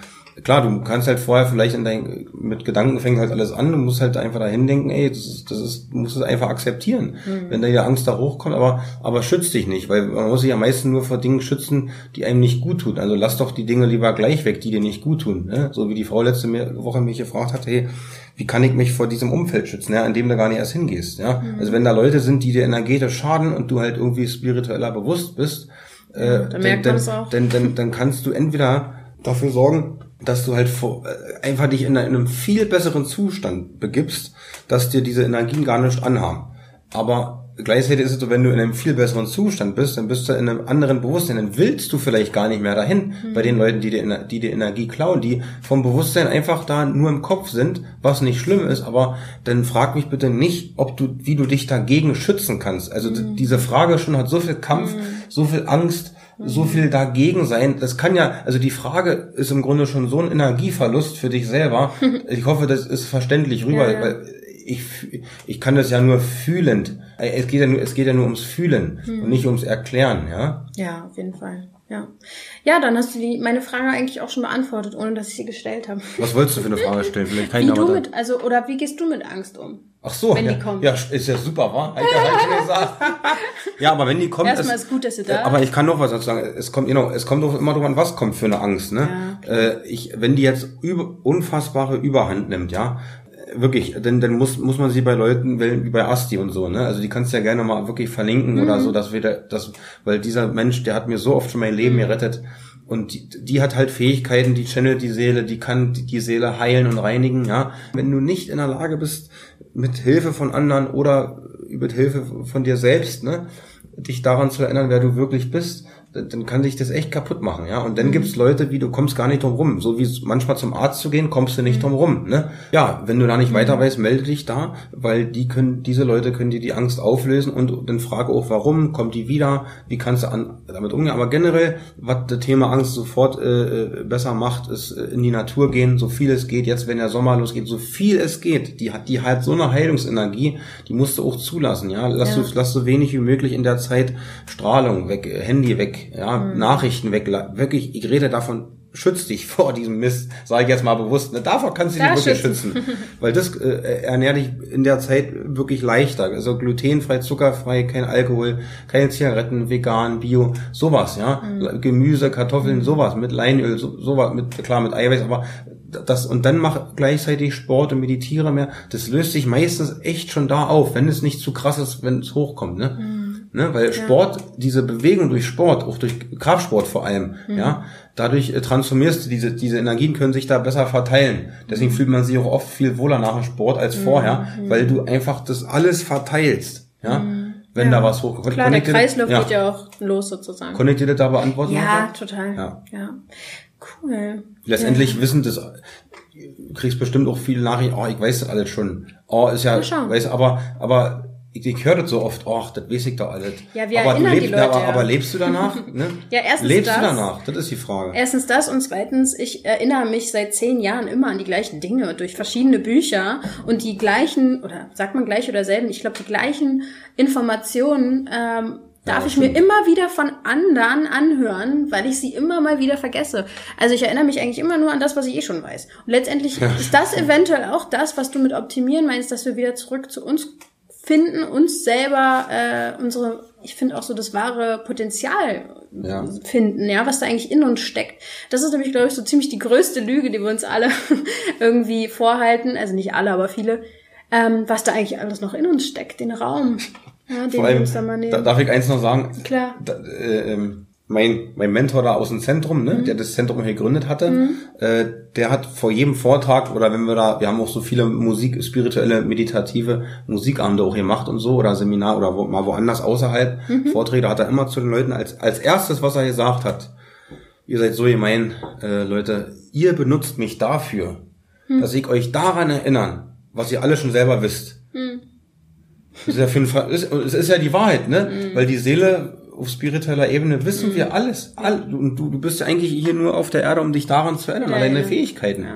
klar, du kannst halt vorher vielleicht in dein, mit Gedanken fängt halt alles an, du musst halt einfach dahin denken, ey, das ist, das ist, du musst es einfach akzeptieren, mhm. wenn da die Angst da hochkommt, aber, aber schützt dich nicht, weil man muss sich ja meistens nur vor Dingen schützen, die einem nicht gut tun. Also lass doch die Dinge lieber gleich weg, die dir nicht gut tun, ne? So wie die Frau letzte Woche mich gefragt hat, hey, wie kann ich mich vor diesem Umfeld schützen, ja, in dem du gar nicht erst hingehst, ja? Mhm. Also wenn da Leute sind, die dir energetisch schaden und du halt irgendwie spiritueller bewusst bist, äh, dann, dann, dann, dann, dann kannst du entweder dafür sorgen, dass du halt vor, äh, einfach dich in einem viel besseren Zustand begibst, dass dir diese Energien gar nicht anhaben. Aber gleichzeitig ist es so, wenn du in einem viel besseren Zustand bist, dann bist du in einem anderen Bewusstsein, dann willst du vielleicht gar nicht mehr dahin mhm. bei den Leuten, die dir, die dir Energie klauen, die vom Bewusstsein einfach da nur im Kopf sind, was nicht schlimm ist, aber dann frag mich bitte nicht, ob du, wie du dich dagegen schützen kannst. Also mhm. diese Frage schon hat so viel Kampf, mhm. so viel Angst, so viel dagegen sein. Das kann ja, also die Frage ist im Grunde schon so ein Energieverlust für dich selber. <laughs> Ich hoffe, das ist verständlich rüber, ja. weil ich, ich kann das ja nur fühlend. Es geht ja nur, es geht ja nur ums Fühlen hm. und nicht ums Erklären, ja? Ja, auf jeden Fall. Ja. Ja, dann hast du die, meine Frage eigentlich auch schon beantwortet, ohne dass ich sie gestellt habe. Was wolltest du für eine Frage stellen? Vielleicht kann wie du mit, also, oder wie gehst du mit Angst um? Ach so, wenn ja, die kommt. ja, ist ja super, wa? Ja, <laughs> ja, aber wenn die kommt, erstmal ist gut, dass du da. Aber ich kann noch was dazu sagen. Es kommt, genau, es kommt doch immer daran, was kommt für eine Angst, ne? Ja, äh, ich, wenn die jetzt über, unfassbare Überhand nimmt, ja, wirklich, denn dann muss muss man sie bei Leuten wählen wie bei Asti und so, ne? Also die kannst du ja gerne mal wirklich verlinken mhm. oder so, dass wir da, das, weil dieser Mensch, der hat mir so oft schon mein Leben mhm. gerettet und die, die hat halt Fähigkeiten, die channelt die Seele, die kann die, die Seele heilen und reinigen, ja? Wenn du nicht in der Lage bist, mit Hilfe von anderen oder mit Hilfe von dir selbst, ne, dich daran zu erinnern, wer du wirklich bist, dann kann sich das echt kaputt machen, ja. Und dann mhm. gibt's Leute, wie du kommst gar nicht drum rum. So wie manchmal zum Arzt zu gehen, kommst du nicht mhm. drum rum, ne? Ja, wenn du da nicht weiter mhm. weißt, melde dich da, weil die können, diese Leute können dir die Angst auflösen und dann frage auch, warum, kommt die wieder, wie kannst du an, damit umgehen. Aber generell, was das Thema Angst sofort äh, äh besser macht, ist äh, in die Natur gehen, so viel es geht. Jetzt, wenn der Sommer losgeht, so viel es geht. Die hat, die hat so eine Heilungsenergie, die musst du auch zulassen, ja. Lass ja. du, lass so wenig wie möglich in der Zeit Strahlung weg, Handy weg, ja, mhm. Nachrichten weg, wirklich, ich rede davon, schütz dich <laughs> vor diesem Mist, sage ich jetzt mal bewusst. Ne, davor kannst du dich wirklich schützen. schützen. Weil das äh, ernährt dich in der Zeit wirklich leichter. Also glutenfrei, zuckerfrei, kein Alkohol, keine Zigaretten, vegan, bio, sowas, ja. Mhm. Gemüse, Kartoffeln, mhm. sowas, mit Leinöl, so, sowas, mit, klar, mit Eiweiß, aber das, und dann mach gleichzeitig Sport und meditiere mehr. Das löst sich meistens echt schon da auf, wenn es nicht zu krass ist, wenn es hochkommt, ne? Mhm. Ne? Weil Sport, ja. diese Bewegung durch Sport, auch durch Kraftsport vor allem, mhm. ja, dadurch äh, transformierst du diese, diese Energien können sich da besser verteilen. Deswegen mhm. fühlt man sich auch oft viel wohler nach dem Sport als mhm. vorher, mhm. weil du einfach das alles verteilst, ja. Mhm. Wenn ja. da was hochkommt. Klar, der Kreislauf ja. geht ja auch los sozusagen. Connected da beantworten? Ja, total. Ja. ja. Cool. Letztendlich wissen das, du kriegst bestimmt auch viele Nachrichten, oh, ich weiß das alles schon. Oh, ist ja, weiß, aber, aber ich, ich höre das so oft, ach, das weiß ich doch alles. Ja, wir aber, du lebst, die Leute, aber, ja. aber lebst du danach? Ne? <laughs> ja, erstens lebst das. du danach? Das ist die Frage. Erstens das und zweitens, ich erinnere mich seit zehn Jahren immer an die gleichen Dinge durch verschiedene Bücher und die gleichen, oder sagt man gleich oder selben, ich glaube, die gleichen Informationen ähm, darf ja, ich mir immer wieder von anderen anhören, weil ich sie immer mal wieder vergesse. Also ich erinnere mich eigentlich immer nur an das, was ich eh schon weiß. Und letztendlich ist das eventuell auch das, was du mit optimieren meinst, dass wir wieder zurück zu uns finden, uns selber äh, unsere, ich finde auch so das wahre Potenzial ja. finden, ja, was da eigentlich in uns steckt. Das ist nämlich, glaube ich, so ziemlich die größte Lüge, die wir uns alle <laughs> irgendwie vorhalten, also nicht alle, aber viele, ähm, was da eigentlich alles noch in uns steckt, den Raum Ja, den Vor allem, er mal nehmen. da, darf ich eins noch sagen? Klar. Da, äh, ähm, mein, mein Mentor da aus dem Zentrum, ne, der das Zentrum hier gegründet hatte, äh, der hat vor jedem Vortrag oder wenn wir da, wir haben auch so viele Musik, spirituelle, meditative Musikabende auch gemacht und so oder Seminar oder wo, mal woanders außerhalb. Vorträge, da hat er immer zu den Leuten als, als erstes, was er gesagt hat, ihr seid so gemein, äh, Leute, ihr benutzt mich dafür, dass ich euch daran erinnern, was ihr alle schon selber wisst. Das ist ja für ein, ist- es ist ja die Wahrheit, ne? Weil die Seele auf spiritueller Ebene wissen wir alles. All, und du, du bist ja eigentlich hier nur auf der Erde, um dich daran zu erinnern, Ja, an deine ja. Fähigkeiten.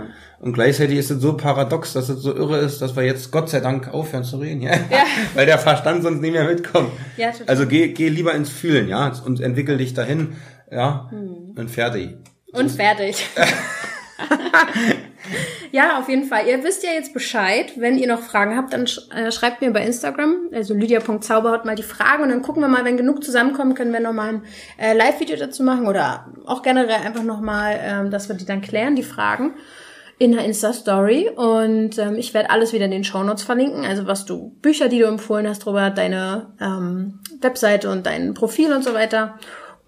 Und gleichzeitig ist es so paradox, dass es so irre ist, dass wir jetzt Gott sei Dank aufhören zu reden, ja? <laughs> Weil der Verstand sonst nicht mehr mitkommt. Ja, total. also geh, geh lieber ins Fühlen, ja, und entwickel dich dahin, ja, und fertig. Und fertig. <laughs> <laughs> ja, auf jeden Fall. Ihr wisst ja jetzt Bescheid. Wenn ihr noch Fragen habt, dann sch äh, schreibt mir bei Instagram, also lydia.zauberhaut mal die Fragen und dann gucken wir mal, wenn genug zusammenkommen, können wir nochmal ein äh, Live-Video dazu machen oder auch generell einfach nochmal, ähm, dass wir die dann klären, die Fragen in der Insta-Story und ähm, ich werde alles wieder in den Shownotes verlinken, also was du, Bücher, die du empfohlen hast, Robert, deine ähm, Webseite und dein Profil und so weiter.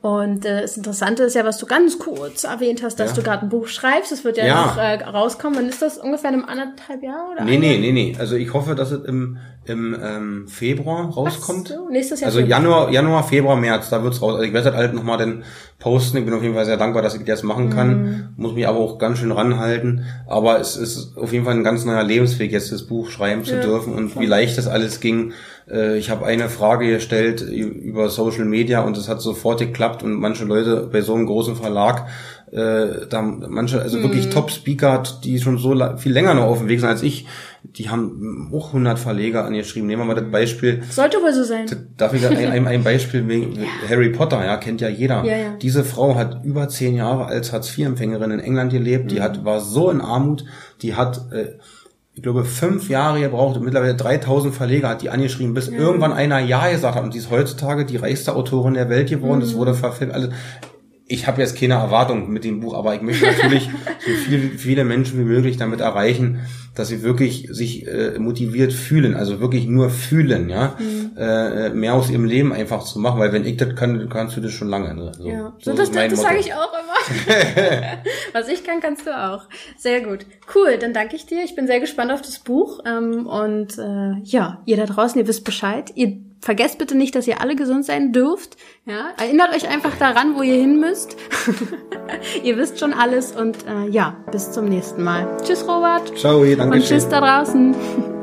Und äh, das Interessante ist ja, was du ganz kurz erwähnt hast, dass Ja. du gerade ein Buch schreibst. Das wird ja, Ja. noch äh, rauskommen. Wann ist das? Ungefähr in einem anderthalb Jahr oder? Nee, nee, nee, nee. Also ich hoffe, dass es im, im ähm, Februar rauskommt. Ach so, nächstes Jahr Also Februar. Januar, Januar, Februar, März, da wird's raus. Also ich werde halt nochmal den posten. Ich bin auf jeden Fall sehr dankbar, dass ich das machen kann. Mhm. Muss mich aber auch ganz schön ranhalten. Aber es ist auf jeden Fall ein ganz neuer Lebensweg, jetzt das Buch schreiben zu Ja, dürfen und wie leicht das alles ging. Äh, Ich habe eine Frage gestellt über Social Media und es hat sofort geklappt und manche Leute bei so einem großen Verlag, äh, da manche, also Mhm. wirklich Top-Speaker, die schon so viel länger noch auf dem Weg sind als ich, die haben auch 100 Verleger angeschrieben. Nehmen wir mal das Beispiel, Sollte wohl so sein. Darf ich ein, ein, ein Beispiel <laughs> wegen Harry Potter, ja, kennt ja jeder. Ja, ja. Diese Frau hat über zehn Jahre als Hartz-IV-Empfängerin in England gelebt, Mhm. die hat, war so in Armut, die hat, äh, ich glaube, fünf Jahre gebraucht und mittlerweile 3000 Verleger hat die angeschrieben, bis irgendwann einer Ja gesagt hat und die ist heutzutage die reichste Autorin der Welt geworden, Mhm. das wurde verfilmt, alles. Ich habe jetzt keine Erwartung mit dem Buch, aber ich möchte natürlich <laughs> so viel, viele Menschen wie möglich damit erreichen, dass sie wirklich sich äh, motiviert fühlen, also wirklich nur fühlen, ja, Mhm. Äh, mehr aus ihrem Leben einfach zu machen, weil wenn ich das kann, kannst du das schon lange. Ne? So, Ja, so das, das Motto. sage ich auch immer. <laughs> Was ich kann, kannst du auch. Sehr gut. Cool, dann danke ich dir. Ich bin sehr gespannt auf das Buch. Ähm, und äh, ja, ihr da draußen, ihr wisst Bescheid. Ihr vergesst bitte nicht, dass ihr alle gesund sein dürft. Ja, erinnert euch einfach daran, wo ihr hin müsst. <laughs> ihr wisst schon alles und äh, ja, bis zum nächsten Mal. Tschüss, Robert. Ciao, danke Und schön. tschüss da draußen.